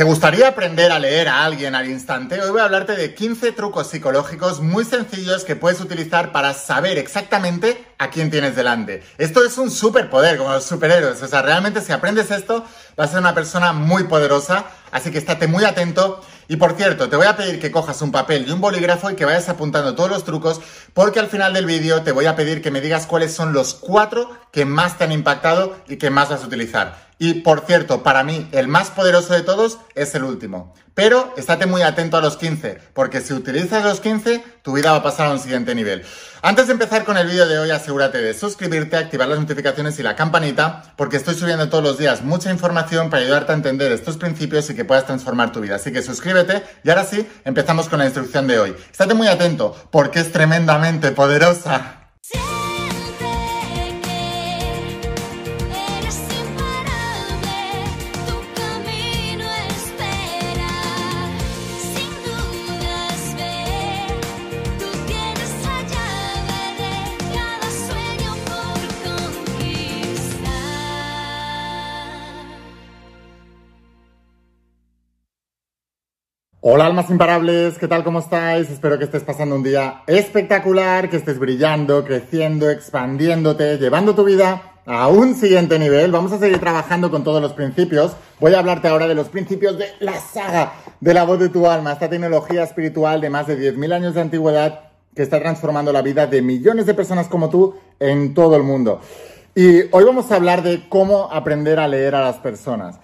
¿Te gustaría aprender a leer a alguien al instante? Hoy voy a hablarte de 15 trucos psicológicos muy sencillos que puedes utilizar para saber exactamente a quién tienes delante. Esto es un superpoder, como los superhéroes. O sea, realmente si aprendes esto, vas a ser una persona muy poderosa. Así que estate muy atento. Y por cierto, te voy a pedir que cojas un papel y un bolígrafo y que vayas apuntando todos los trucos, porque al final del vídeo te voy a pedir que me digas cuáles son los cuatro que más te han impactado y que más vas a utilizar. Y por cierto, para mí el más poderoso de todos es el último. Pero estate muy atento a los 15, porque si utilizas los 15, tu vida va a pasar a un siguiente nivel. Antes de empezar con el vídeo de hoy, asegúrate de suscribirte, activar las notificaciones y la campanita, porque estoy subiendo todos los días mucha información para ayudarte a entender estos principios y que puedas transformar tu vida. Así que suscríbete y ahora sí, empezamos con la instrucción de hoy. Estate muy atento, porque es tremendamente poderosa. Hola almas imparables, ¿qué tal? ¿Cómo estáis? Espero que estés pasando un día espectacular, que estés brillando, creciendo, expandiéndote, llevando tu vida a un siguiente nivel. Vamos a seguir trabajando con todos los principios. Voy a hablarte ahora de los principios de la saga de la voz de tu alma, esta tecnología espiritual de más de 10.000 años de antigüedad que está transformando la vida de millones de personas como tú en todo el mundo. Y hoy vamos a hablar de cómo aprender a leer a las personas.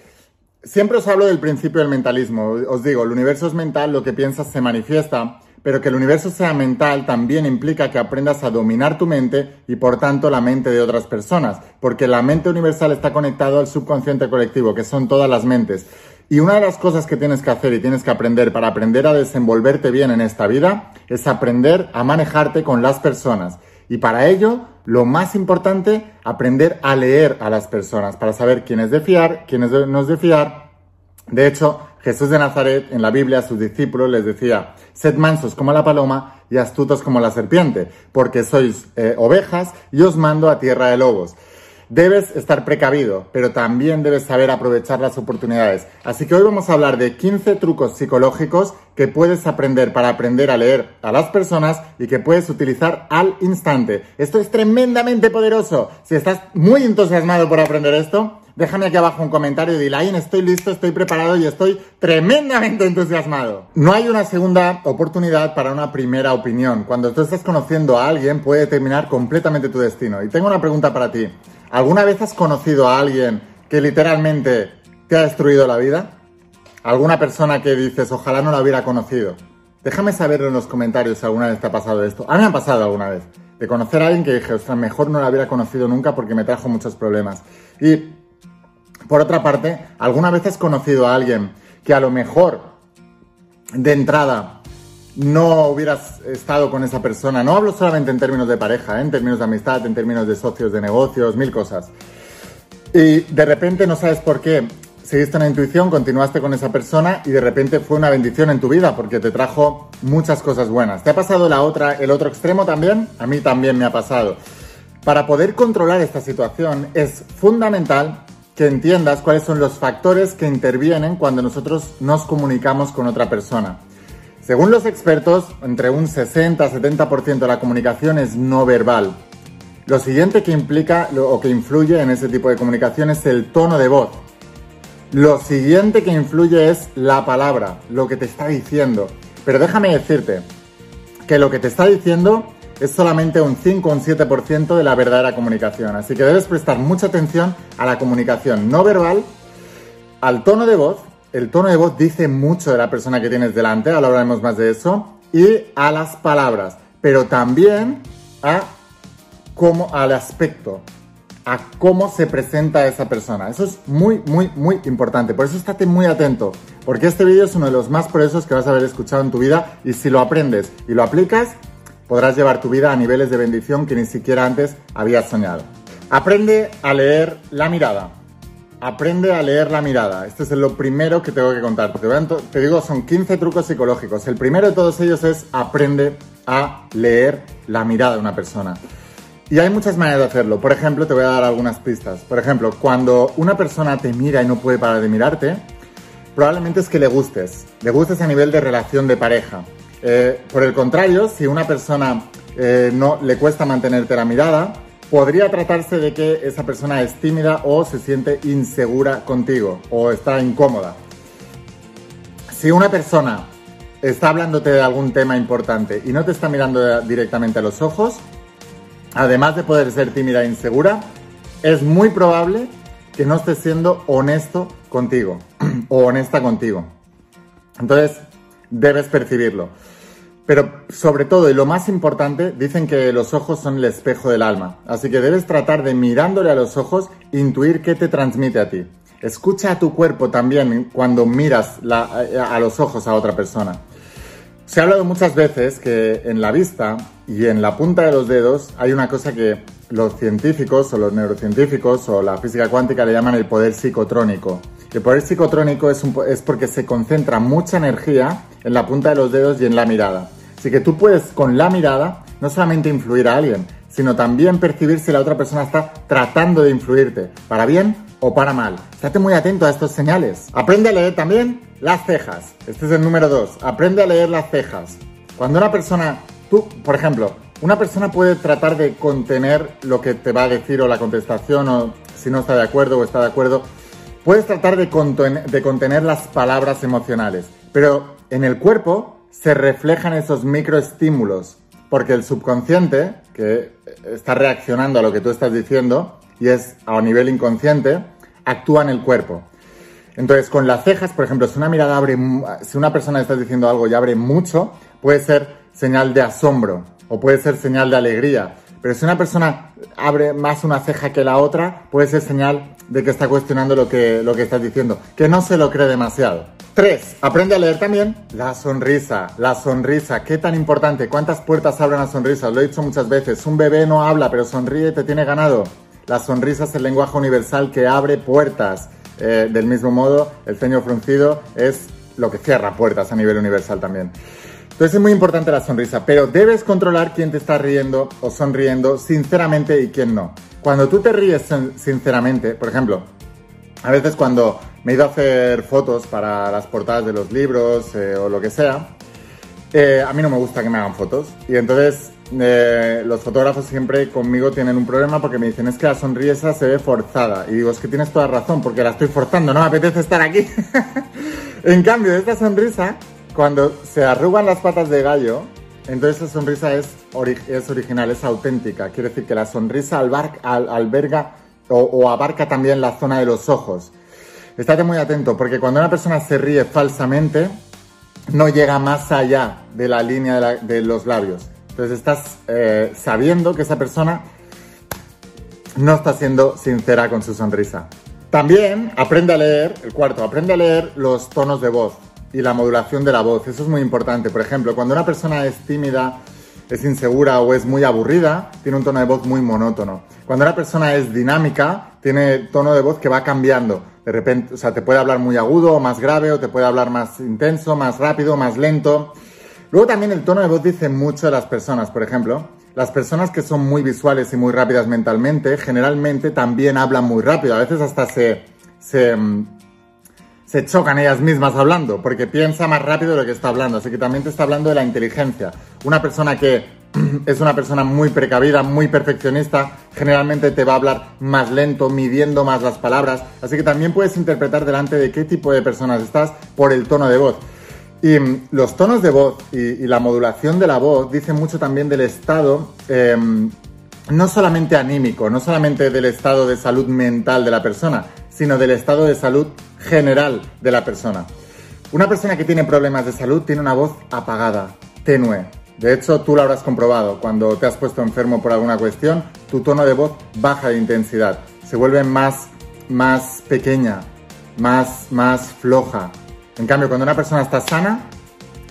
Siempre os hablo del principio del mentalismo. Os digo, el universo es mental, lo que piensas se manifiesta, pero que el universo sea mental también implica que aprendas a dominar tu mente y por tanto la mente de otras personas, porque la mente universal está conectado al subconsciente colectivo, que son todas las mentes. Y una de las cosas que tienes que hacer y tienes que aprender para aprender a desenvolverte bien en esta vida es aprender a manejarte con las personas. Y para ello, lo más importante, aprender a leer a las personas para saber quién es de fiar, quién es no es de fiar. De hecho, Jesús de Nazaret en la Biblia a sus discípulos les decía, sed mansos como la paloma y astutos como la serpiente, porque sois eh, ovejas y os mando a tierra de lobos. Debes estar precavido, pero también debes saber aprovechar las oportunidades. Así que hoy vamos a hablar de 15 trucos psicológicos que puedes aprender para aprender a leer a las personas y que puedes utilizar al instante. Esto es tremendamente poderoso. Si estás muy entusiasmado por aprender esto, déjame aquí abajo un comentario y dile, estoy listo, estoy preparado y estoy tremendamente entusiasmado. No hay una segunda oportunidad para una primera opinión. Cuando tú estás conociendo a alguien puede determinar completamente tu destino. Y tengo una pregunta para ti. ¿Alguna vez has conocido a alguien que literalmente te ha destruido la vida? ¿Alguna persona que dices, ojalá no la hubiera conocido? Déjame saberlo en los comentarios si alguna vez te ha pasado esto. A mí me ha pasado alguna vez. De conocer a alguien que dije, ostras, mejor no la hubiera conocido nunca porque me trajo muchos problemas. Y, por otra parte, ¿alguna vez has conocido a alguien que a lo mejor, de entrada, no hubieras estado con esa persona. No hablo solamente en términos de pareja, ¿eh? en términos de amistad, en términos de socios de negocios, mil cosas. Y de repente no sabes por qué. Seguiste una intuición, continuaste con esa persona y de repente fue una bendición en tu vida porque te trajo muchas cosas buenas. ¿Te ha pasado la otra, el otro extremo también? A mí también me ha pasado. Para poder controlar esta situación es fundamental que entiendas cuáles son los factores que intervienen cuando nosotros nos comunicamos con otra persona. Según los expertos, entre un 60-70% de la comunicación es no verbal. Lo siguiente que implica o que influye en ese tipo de comunicación es el tono de voz. Lo siguiente que influye es la palabra, lo que te está diciendo. Pero déjame decirte que lo que te está diciendo es solamente un 5 o un 7% de la verdadera comunicación. Así que debes prestar mucha atención a la comunicación no verbal, al tono de voz el tono de voz dice mucho de la persona que tienes delante, ahora hablaremos más de eso, y a las palabras, pero también a cómo, al aspecto, a cómo se presenta esa persona. Eso es muy, muy, muy importante. Por eso estate muy atento, porque este vídeo es uno de los más poderosos que vas a haber escuchado en tu vida y si lo aprendes y lo aplicas, podrás llevar tu vida a niveles de bendición que ni siquiera antes habías soñado. Aprende a leer la mirada. Aprende a leer la mirada. Este es lo primero que tengo que contar. Te, te digo, son 15 trucos psicológicos. El primero de todos ellos es aprende a leer la mirada de una persona. Y hay muchas maneras de hacerlo. Por ejemplo, te voy a dar algunas pistas. Por ejemplo, cuando una persona te mira y no puede parar de mirarte, probablemente es que le gustes, le gustes a nivel de relación de pareja. Eh, por el contrario, si una persona eh, no le cuesta mantenerte la mirada, podría tratarse de que esa persona es tímida o se siente insegura contigo o está incómoda. Si una persona está hablándote de algún tema importante y no te está mirando directamente a los ojos, además de poder ser tímida e insegura, es muy probable que no estés siendo honesto contigo o honesta contigo. Entonces, debes percibirlo. Pero sobre todo, y lo más importante, dicen que los ojos son el espejo del alma. Así que debes tratar de mirándole a los ojos, intuir qué te transmite a ti. Escucha a tu cuerpo también cuando miras a los ojos a otra persona. Se ha hablado muchas veces que en la vista y en la punta de los dedos hay una cosa que los científicos o los neurocientíficos o la física cuántica le llaman el poder psicotrónico. El poder psicotrónico es, es porque se concentra mucha energía en la punta de los dedos y en la mirada. Así que tú puedes con la mirada no solamente influir a alguien, sino también percibir si la otra persona está tratando de influirte, para bien o para mal. Estate muy atento a estos señales. Aprende a leer también las cejas. Este es el número dos. Aprende a leer las cejas. Cuando una persona, tú, por ejemplo, una persona puede tratar de contener lo que te va a decir o la contestación o si no está de acuerdo o está de acuerdo, puedes tratar de contener las palabras emocionales, pero en el cuerpo se reflejan esos microestímulos, porque el subconsciente, que está reaccionando a lo que tú estás diciendo, y es a nivel inconsciente, actúa en el cuerpo. Entonces, con las cejas, por ejemplo, si una mirada abre, si una persona está diciendo algo y abre mucho, puede ser señal de asombro o puede ser señal de alegría. Pero si una persona abre más una ceja que la otra, puede ser señal de que está cuestionando lo que, lo que estás diciendo, que no se lo cree demasiado. 3. Aprende a leer también la sonrisa. La sonrisa, qué tan importante. ¿Cuántas puertas abre una sonrisa? Lo he dicho muchas veces. Un bebé no habla, pero sonríe y te tiene ganado. La sonrisa es el lenguaje universal que abre puertas. Eh, del mismo modo, el ceño fruncido es lo que cierra puertas a nivel universal también. Entonces es muy importante la sonrisa, pero debes controlar quién te está riendo o sonriendo sinceramente y quién no. Cuando tú te ríes sinceramente, por ejemplo, a veces cuando me he ido a hacer fotos para las portadas de los libros eh, o lo que sea, eh, a mí no me gusta que me hagan fotos. Y entonces eh, los fotógrafos siempre conmigo tienen un problema porque me dicen es que la sonrisa se ve forzada. Y digo, es que tienes toda razón porque la estoy forzando, no me apetece estar aquí. en cambio, esta sonrisa, cuando se arrugan las patas de gallo, entonces esa sonrisa es, es original, es auténtica. Quiere decir que la sonrisa alberga o abarca también la zona de los ojos. Estate muy atento porque cuando una persona se ríe falsamente, no llega más allá de la línea de, los labios. Entonces estás eh, sabiendo que esa persona no está siendo sincera con su sonrisa. También aprende a leer, el cuarto, aprende a leer los tonos de voz y la modulación de la voz. Eso es muy importante. Por ejemplo, cuando una persona es tímida, es insegura o es muy aburrida, tiene un tono de voz muy monótono. Cuando una persona es dinámica, tiene tono de voz que va cambiando. De repente, o sea, te puede hablar muy agudo o más grave, o te puede hablar más intenso, más rápido, más lento. Luego también el tono de voz dice mucho de las personas. Por ejemplo, las personas que son muy visuales y muy rápidas mentalmente, generalmente también hablan muy rápido. A veces hasta se, se, mm, se chocan ellas mismas hablando, porque piensa más rápido de lo que está hablando. Así que también te está hablando de la inteligencia. Una persona que es una persona muy precavida, muy perfeccionista, generalmente te va a hablar más lento, midiendo más las palabras, así que también puedes interpretar delante de qué tipo de personas estás por el tono de voz. Y mm, los tonos de voz y, la modulación de la voz dicen mucho también del estado, em, no solamente anímico, no solamente del estado de salud mental de la persona, sino del estado de salud general de la persona. Una persona que tiene problemas de salud tiene una voz apagada, tenue, de hecho, tú lo habrás comprobado. Cuando te has puesto enfermo por alguna cuestión, tu tono de voz baja de intensidad. Se vuelve más, más pequeña, más, más floja. En cambio, cuando una persona está sana,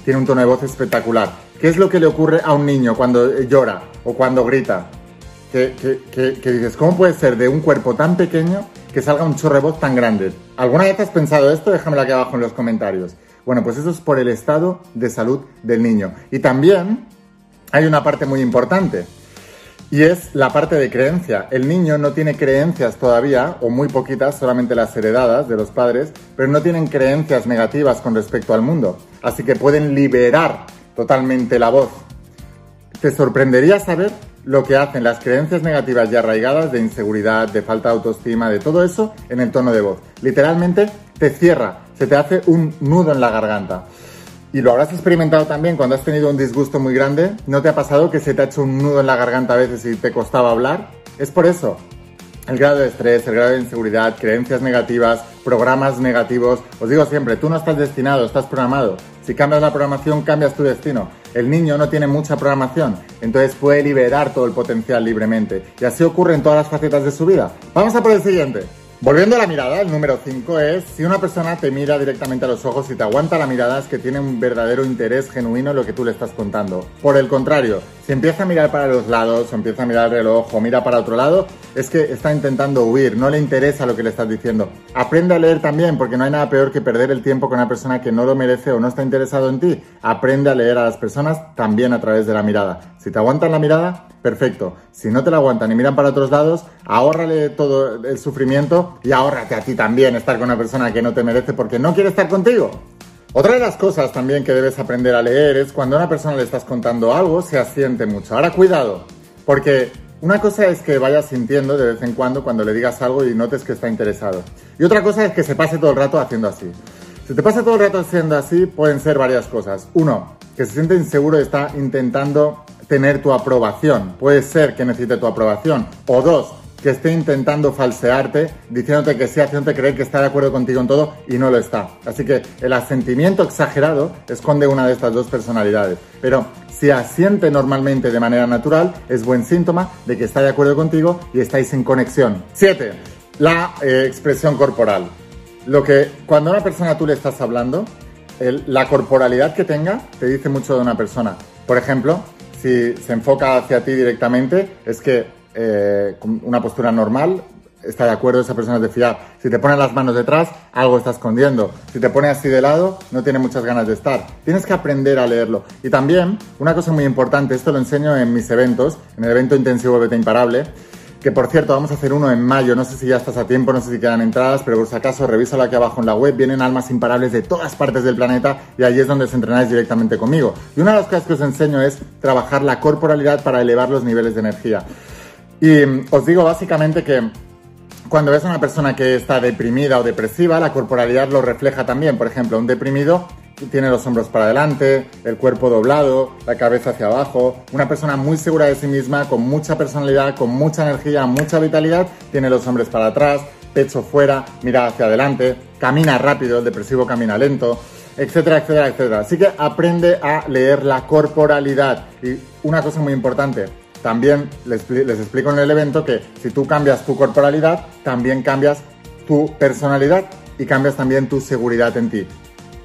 tiene un tono de voz espectacular. ¿Qué es lo que le ocurre a un niño cuando llora o cuando grita? Que, dices, ¿cómo puede ser de un cuerpo tan pequeño que salga un chorro de voz tan grande? ¿Alguna vez has pensado esto? Déjamelo aquí abajo en los comentarios. Bueno, pues eso es por el estado de salud del niño. Y también hay una parte muy importante. Y es la parte de creencia. El niño no tiene creencias todavía, o muy poquitas, solamente las heredadas de los padres, pero no tienen creencias negativas con respecto al mundo. Así que pueden liberar totalmente la voz. Te sorprendería saber lo que hacen las creencias negativas y arraigadas de inseguridad, de falta de autoestima, de todo eso en el tono de voz. Literalmente te cierra, se te hace un nudo en la garganta. Y lo habrás experimentado también cuando has tenido un disgusto muy grande. ¿No te ha pasado que se te ha hecho un nudo en la garganta a veces y te costaba hablar? Es por eso. El grado de estrés, el grado de inseguridad, creencias negativas, programas negativos. Os digo siempre, tú no estás destinado, estás programado. Si cambias la programación, cambias tu destino. El niño no tiene mucha programación, entonces puede liberar todo el potencial libremente. Y así ocurre en todas las facetas de su vida. Vamos a por el siguiente. Volviendo a la mirada, el número 5 es si una persona te mira directamente a los ojos y te aguanta la mirada es que tiene un verdadero interés genuino en lo que tú le estás contando. Por el contrario, si empieza a mirar para los lados o empieza a mirar el reloj o mira para otro lado, es que está intentando huir, no le interesa lo que le estás diciendo. Aprende a leer también porque no hay nada peor que perder el tiempo con una persona que no lo merece o no está interesado en ti. Aprende a leer a las personas también a través de la mirada. Si te aguantan la mirada, perfecto. Si no te la aguantan y miran para otros lados, ahórrale todo el sufrimiento y ahórrate a ti también estar con una persona que no te merece porque no quiere estar contigo. Otra de las cosas también que debes aprender a leer es cuando a una persona le estás contando algo, se asiente mucho. Ahora cuidado, porque una cosa es que vayas sintiendo de vez en cuando cuando le digas algo y notes que está interesado. Y otra cosa es que se pase todo el rato haciendo así. Si te pasa todo el rato haciendo así, pueden ser varias cosas. Uno, que se siente inseguro y está intentando tener tu aprobación. Puede ser que necesite tu aprobación. O dos, que esté intentando falsearte, diciéndote que sí, haciéndote creer que está de acuerdo contigo en todo y no lo está. Así que el asentimiento exagerado esconde una de estas dos personalidades. Pero si asiente normalmente de manera natural, es buen síntoma de que está de acuerdo contigo y estáis en conexión. 7. La eh, expresión corporal. Lo que cuando a una persona tú le estás hablando, la corporalidad que tenga te dice mucho de una persona. Por ejemplo, si se enfoca hacia ti directamente, es que eh, una postura normal está de acuerdo, esa persona es de fiar. Si te pone las manos detrás, algo está escondiendo. Si te pone así de lado, no tiene muchas ganas de estar. Tienes que aprender a leerlo. Y también, una cosa muy importante, esto lo enseño en mis eventos, en el evento intensivo Beta Imparable, que por cierto vamos a hacer uno en mayo, no sé si ya estás a tiempo, no sé si quedan entradas, pero por si acaso revísalo aquí abajo en la web, vienen almas imparables de todas partes del planeta y allí es donde os entrenáis directamente conmigo. Y una de las cosas que os enseño es trabajar la corporalidad para elevar los niveles de energía. Y mm, os digo básicamente que cuando ves a una persona que está deprimida o depresiva, la corporalidad lo refleja también. Por ejemplo, un deprimido tiene los hombros para adelante, el cuerpo doblado, la cabeza hacia abajo. Una persona muy segura de sí misma, con mucha personalidad, con mucha energía, mucha vitalidad, tiene los hombros para atrás, pecho fuera, mira hacia adelante, camina rápido, el depresivo camina lento, etcétera, etcétera, etcétera. Así que aprende a leer la corporalidad. Y una cosa muy importante, también les, explico en el evento que si tú cambias tu corporalidad, también cambias tu personalidad y cambias también tu seguridad en ti.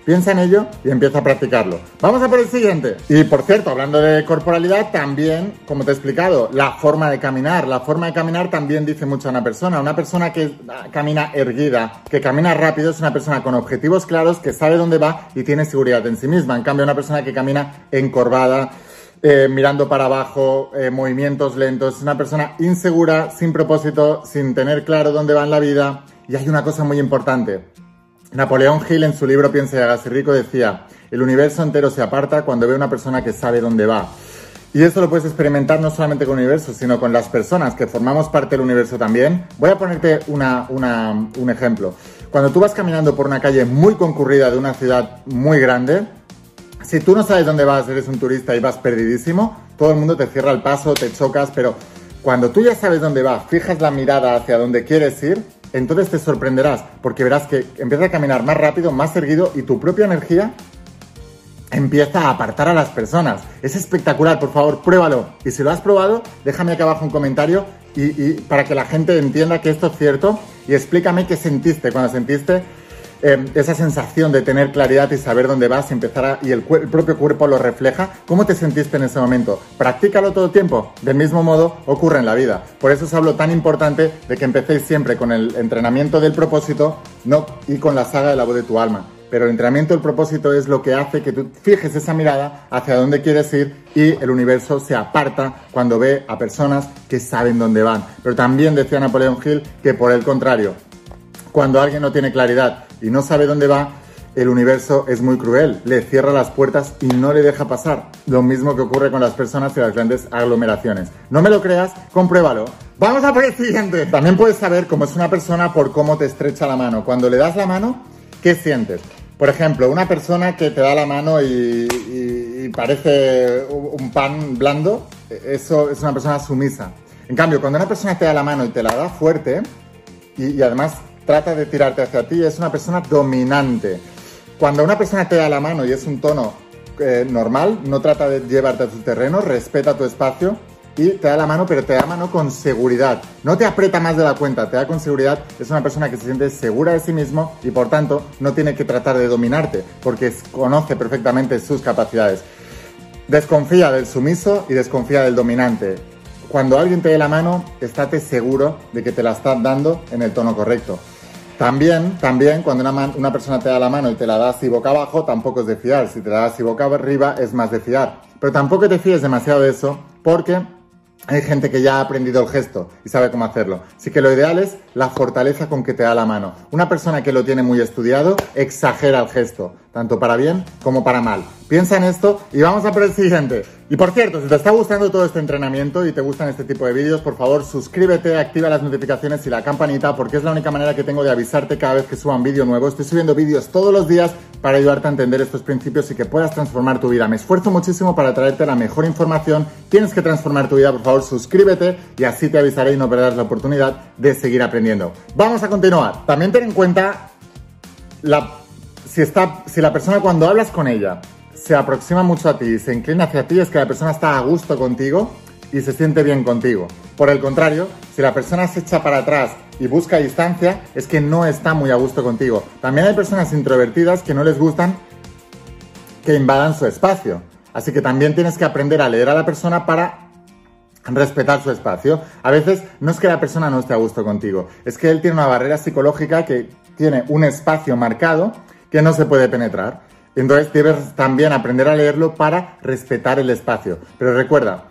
Piensa en ello y empieza a practicarlo. Vamos a por el siguiente. Y por cierto, hablando de corporalidad, también, como te he explicado, la forma de caminar. La forma de caminar también dice mucho a una persona. Una persona que camina erguida, que camina rápido, es una persona con objetivos claros, que sabe dónde va y tiene seguridad en sí misma. En cambio, una persona que camina encorvada, eh, mirando para abajo, eh, movimientos lentos, es una persona insegura, sin propósito, sin tener claro dónde va en la vida. Y hay una cosa muy importante. Napoleón Hill en su libro Piensa y hágase rico decía, el universo entero se aparta cuando ve a una persona que sabe dónde va. Y esto lo puedes experimentar no solamente con el universo, sino con las personas que formamos parte del universo también. Voy a ponerte un ejemplo. Cuando tú vas caminando por una calle muy concurrida de una ciudad muy grande, si tú no sabes dónde vas, eres un turista y vas perdidísimo, todo el mundo te cierra el paso, te chocas, pero cuando tú ya sabes dónde vas, fijas la mirada hacia donde quieres ir, entonces te sorprenderás porque verás que empieza a caminar más rápido, más erguido y tu propia energía empieza a apartar a las personas. Es espectacular, por favor, pruébalo. Y si lo has probado, déjame aquí abajo un comentario y, para que la gente entienda que esto es cierto y explícame qué sentiste cuando sentiste Em, esa sensación de tener claridad y saber dónde vas y empezar y el, propio cuerpo lo refleja, ¿cómo te sentiste en ese momento? Practícalo todo el tiempo. Del mismo modo ocurre en la vida. Por eso os hablo tan importante de que empecéis siempre con el entrenamiento del propósito no, y con la saga de la voz de tu alma. pero el entrenamiento del propósito es lo que hace que tú fijes esa mirada hacia dónde quieres ir y el universo se aparta cuando ve a personas que saben dónde van. Pero también decía Napoleón Hill que por el contrario, cuando alguien no tiene claridad y no sabe dónde va, el universo es muy cruel, le cierra las puertas y no le deja pasar. Lo mismo que ocurre con las personas y las grandes aglomeraciones. No me lo creas, compruébalo. Vamos a por el siguiente. También puedes saber cómo es una persona por cómo te estrecha la mano. Cuando le das la mano, ¿qué sientes? Por ejemplo, una persona que te da la mano y, parece un pan blando, eso es una persona sumisa. En cambio, cuando una persona te da la mano y te la da fuerte y además trata de tirarte hacia ti, es una persona dominante. Cuando una persona te da la mano y es un tono eh, normal, no trata de llevarte a su terreno, respeta tu espacio y te da la mano, pero te da mano con seguridad. No te aprieta más de la cuenta, te da con seguridad. Es una persona que se siente segura de sí mismo y por tanto no tiene que tratar de dominarte porque conoce perfectamente sus capacidades. Desconfía del sumiso y desconfía del dominante. Cuando alguien te dé la mano, estate seguro de que te la estás dando en el tono correcto. También, también cuando una, una, persona te da la mano y te la das así boca abajo, tampoco es de fiar. Si te la das así boca arriba, es más de fiar. Pero tampoco te fíes demasiado de eso, porque hay gente que ya ha aprendido el gesto y sabe cómo hacerlo. Así que lo ideal es la fortaleza con que te da la mano. Una persona que lo tiene muy estudiado exagera el gesto, tanto para bien como para mal. Piensa en esto y vamos a por el siguiente. Y por cierto, si te está gustando todo este entrenamiento y te gustan este tipo de vídeos, por favor suscríbete, activa las notificaciones y la campanita porque es la única manera que tengo de avisarte cada vez que suba un vídeo nuevo. Estoy subiendo vídeos todos los días para ayudarte a entender estos principios y que puedas transformar tu vida. Me esfuerzo muchísimo para traerte la mejor información. Tienes que transformar tu vida, por favor suscríbete y así te avisaré y no perderás la oportunidad de seguir aprendiendo. Vamos a continuar. También ten en cuenta si, está, si la persona cuando hablas con ella se aproxima mucho a ti se inclina hacia ti, es que la persona está a gusto contigo y se siente bien contigo. Por el contrario, si la persona se echa para atrás y busca distancia, es que no está muy a gusto contigo. También hay personas introvertidas que no les gustan que invadan su espacio. Así que también tienes que aprender a leer a la persona para respetar su espacio. A veces no es que la persona no esté a gusto contigo, es que él tiene una barrera psicológica que tiene un espacio marcado que no se puede penetrar. Entonces debes también aprender a leerlo para respetar el espacio. Pero recuerda,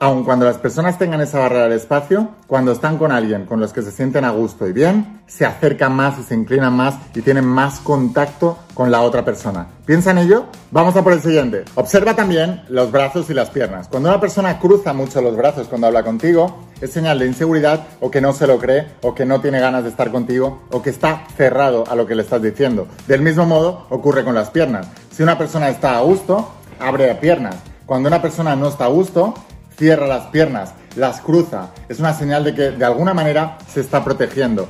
aun cuando las personas tengan esa barrera del espacio, cuando están con alguien con los que se sienten a gusto y bien, se acercan más y se inclinan más y tienen más contacto con la otra persona. ¿Piensa en ello? Vamos a por el siguiente. Observa también los brazos y las piernas. Cuando una persona cruza mucho los brazos cuando habla contigo, es señal de inseguridad o que no se lo cree o que no tiene ganas de estar contigo o que está cerrado a lo que le estás diciendo. Del mismo modo ocurre con las piernas. Si una persona está a gusto, abre piernas. Cuando una persona no está a gusto, cierra las piernas, las cruza. Es una señal de que de alguna manera se está protegiendo.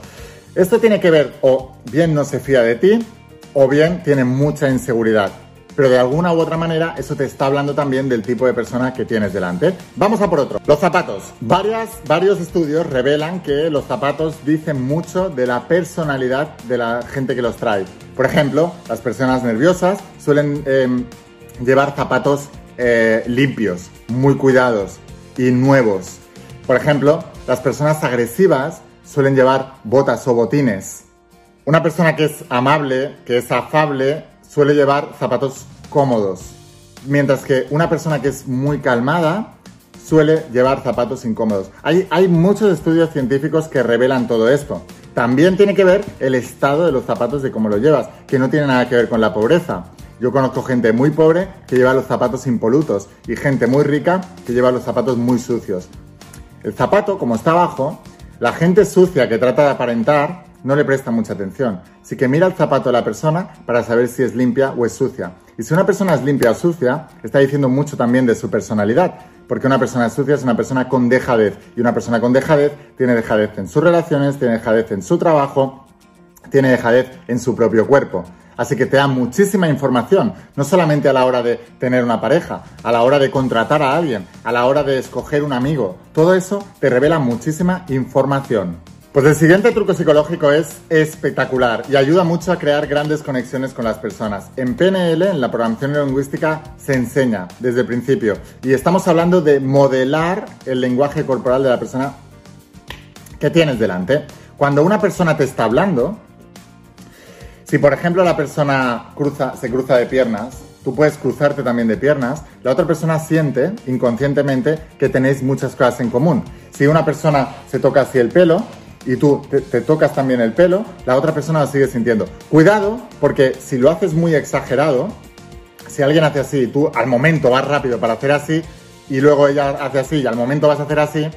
Esto tiene que ver o bien no se fía de ti o bien tiene mucha inseguridad. Pero de alguna u otra manera eso te está hablando también del tipo de persona que tienes delante. Vamos a por otro. Los zapatos. Varias, varios estudios revelan que los zapatos dicen mucho de la personalidad de la gente que los trae. Por ejemplo, las personas nerviosas suelen em, llevar zapatos eh, limpios, muy cuidados y nuevos. Por ejemplo, las personas agresivas suelen llevar botas o botines. Una persona que es amable, que es afable, suele llevar zapatos cómodos. Mientras que una persona que es muy calmada suele llevar zapatos incómodos. Hay, hay muchos estudios científicos que revelan todo esto. También tiene que ver el estado de los zapatos de cómo lo llevas, que no tiene nada que ver con la pobreza. Yo conozco gente muy pobre que lleva los zapatos impolutos y gente muy rica que lleva los zapatos muy sucios. El zapato, como está abajo, la gente sucia que trata de aparentar no le presta mucha atención. Así que mira el zapato de la persona para saber si es limpia o es sucia. Y si una persona es limpia o sucia, está diciendo mucho también de su personalidad. Porque una persona sucia es una persona con dejadez. Y una persona con dejadez tiene dejadez en sus relaciones, tiene dejadez en su trabajo, tiene dejadez en su propio cuerpo. Así que te da muchísima información, no solamente a la hora de tener una pareja, a la hora de contratar a alguien, a la hora de escoger un amigo. Todo eso te revela muchísima información. Pues el siguiente truco psicológico es espectacular y ayuda mucho a crear grandes conexiones con las personas. En PNL, en la programación lingüística, se enseña desde el principio y estamos hablando de modelar el lenguaje corporal de la persona que tienes delante. Cuando una persona te está hablando, Si por ejemplo la persona cruza, se cruza de piernas, tú puedes cruzarte también de piernas, la otra persona siente inconscientemente que tenéis muchas cosas en común. Si una persona se toca así el pelo y tú te, te tocas también el pelo, la otra persona lo sigue sintiendo. Cuidado, porque si lo haces muy exagerado, si alguien hace así y tú al momento vas rápido para hacer así y luego ella hace así y al momento vas a hacer así,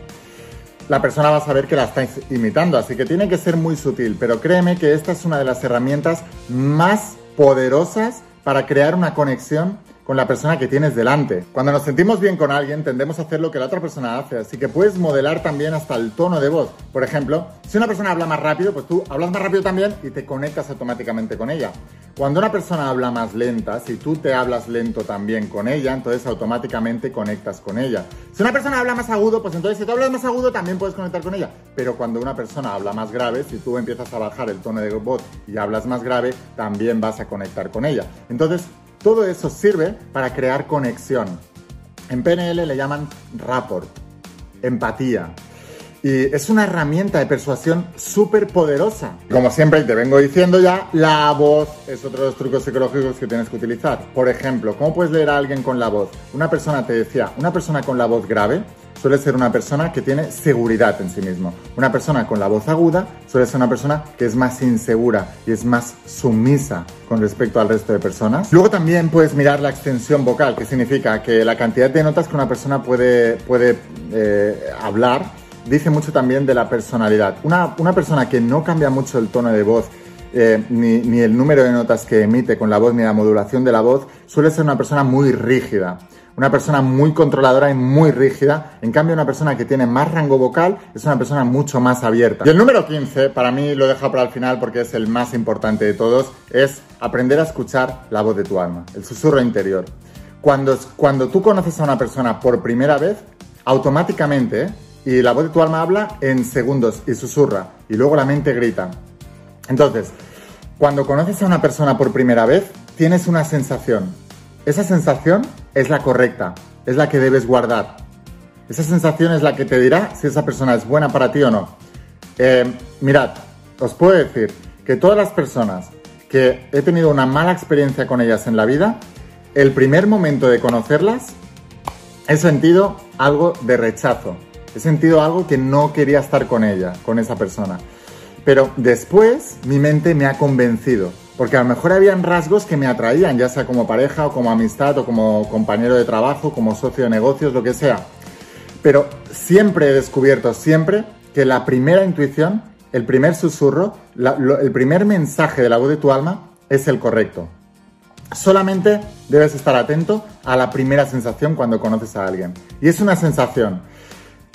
la persona va a saber que la estáis imitando. Así que tiene que ser muy sutil, pero créeme que esta es una de las herramientas más poderosas para crear una conexión con la persona que tienes delante. Cuando nos sentimos bien con alguien, tendemos a hacer lo que la otra persona hace, así que puedes modelar también hasta el tono de voz. Por ejemplo, si una persona habla más rápido, pues tú hablas más rápido también y te conectas automáticamente con ella. Cuando una persona habla más lenta, si tú te hablas lento también con ella, entonces automáticamente conectas con ella. Si una persona habla más agudo, pues entonces si tú hablas más agudo también puedes conectar con ella. Pero cuando una persona habla más grave, si tú empiezas a bajar el tono de voz y hablas más grave, también vas a conectar con ella. Entonces, todo eso sirve para crear conexión. En PNL le llaman rapport, empatía. Y es una herramienta de persuasión súper poderosa. Como siempre te vengo diciendo ya, la voz es otro de los trucos psicológicos que tienes que utilizar. Por ejemplo, ¿cómo puedes leer a alguien con la voz? Una persona te decía, una persona con la voz grave suele ser una persona que tiene seguridad en sí mismo. Una persona con la voz aguda suele ser una persona que es más insegura y es más sumisa con respecto al resto de personas. Luego también puedes mirar la extensión vocal, que significa que la cantidad de notas que una persona puede, puede eh, hablar dice mucho también de la personalidad. Una, una persona que no cambia mucho el tono de voz, eh, ni, ni, el número de notas que emite con la voz, ni la modulación de la voz, suele ser una persona muy rígida una persona muy controladora y muy rígida. En cambio, una persona que tiene más rango vocal es una persona mucho más abierta. Y el número 15, para mí lo he dejado para el final porque es el más importante de todos, es aprender a escuchar la voz de tu alma, el susurro interior. Cuando, cuando tú conoces a una persona por primera vez, automáticamente, y la voz de tu alma habla en segundos y susurra, y luego la mente grita. Entonces, cuando conoces a una persona por primera vez, tienes una sensación. Esa sensación es la correcta, es la que debes guardar. Esa sensación es la que te dirá si esa persona es buena para ti o no. Eh, mirad, os puedo decir que todas las personas que he tenido una mala experiencia con ellas en la vida, el primer momento de conocerlas, he sentido algo de rechazo. He sentido algo que no quería estar con ella, con esa persona. Pero después mi mente me ha convencido porque a lo mejor habían rasgos que me atraían, ya sea como pareja o como amistad o como compañero de trabajo, como socio de negocios, lo que sea. Pero siempre he descubierto, siempre, que la primera intuición, el primer susurro, el primer mensaje de la voz de tu alma es el correcto. Solamente debes estar atento a la primera sensación cuando conoces a alguien. Y es una sensación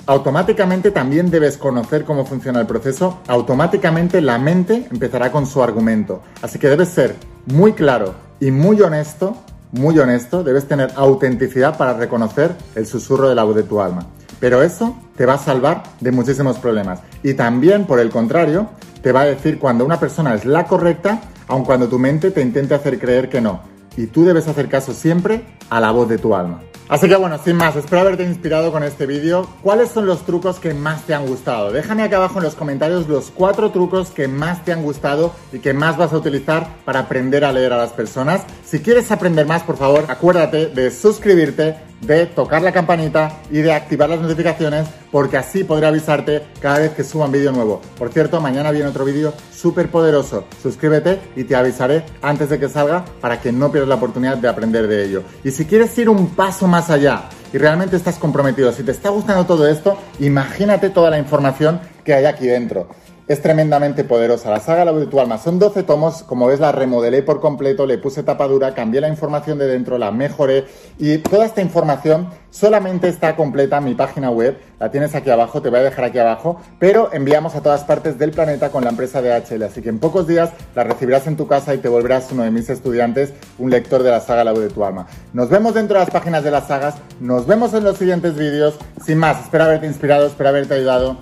automáticamente también debes conocer cómo funciona el proceso, automáticamente la mente empezará con su argumento. Así que debes ser muy claro y muy honesto, muy honesto, debes tener autenticidad para reconocer el susurro de la voz de tu alma. Pero eso te va a salvar de muchísimos problemas. Y también, por el contrario, te va a decir cuando una persona es la correcta, aun cuando tu mente te intente hacer creer que no. Y tú debes hacer caso siempre a la voz de tu alma. Así que bueno, sin más, espero haberte inspirado con este vídeo. ¿Cuáles son los trucos que más te han gustado? Déjame acá abajo en los comentarios los cuatro trucos que más te han gustado y que más vas a utilizar para aprender a leer a las personas. Si quieres aprender más, por favor, acuérdate de suscribirte, de tocar la campanita y de activar las notificaciones porque así podré avisarte cada vez que suba un vídeo nuevo. Por cierto, mañana viene otro vídeo súper poderoso. Suscríbete y te avisaré antes de que salga para que no pierdas la oportunidad de aprender de ello. Y si quieres ir un paso más allá y realmente estás comprometido, si te está gustando todo esto, imagínate toda la información que hay aquí dentro es tremendamente poderosa. La saga La voz de tu alma. Son 12 tomos, como ves la remodelé por completo, le puse tapadura, cambié la información de dentro, la mejoré y toda esta información solamente está completa en mi página web, la tienes aquí abajo, te voy a dejar aquí abajo, pero enviamos a todas partes del planeta con la empresa DHL, así que en pocos días la recibirás en tu casa y te volverás uno de mis estudiantes, un lector de la saga La voz de tu alma. Nos vemos dentro de las páginas de las sagas, nos vemos en los siguientes vídeos, sin más, espero haberte inspirado, espero haberte ayudado,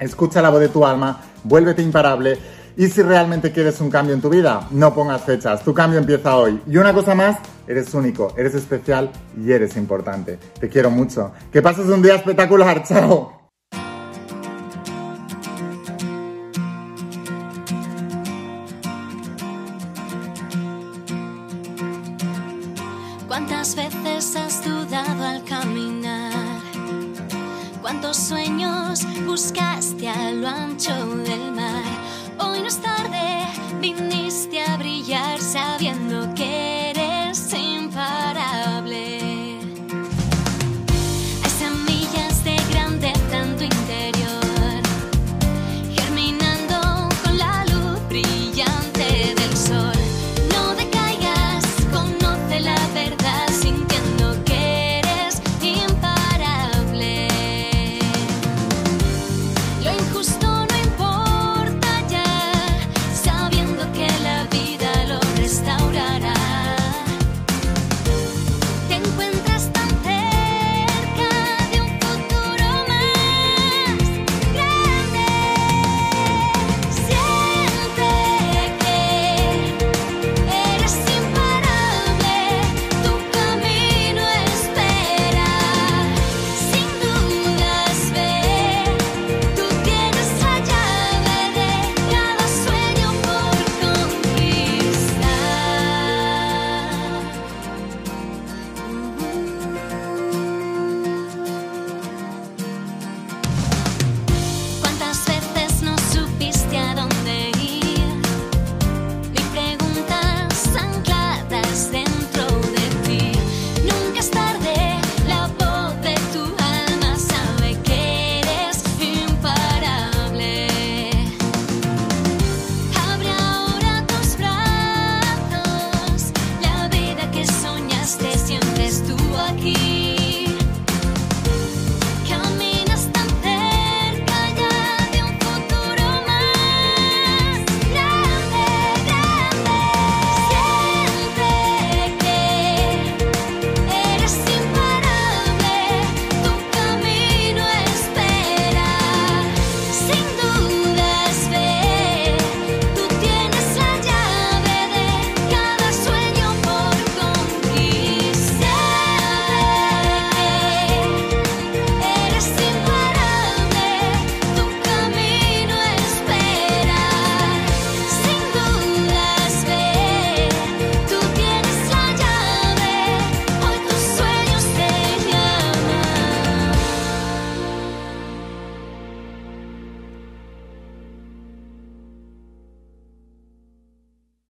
escucha la voz de tu alma, vuélvete imparable y si realmente quieres un cambio en tu vida, no pongas fechas, tu cambio empieza hoy. Y una cosa más, eres único, eres especial y eres importante. Te quiero mucho. Que pases un día espectacular, chao. ¿Cuántas veces has dudado al caminar? ¿Cuántos sueños buscaste a lo ancho?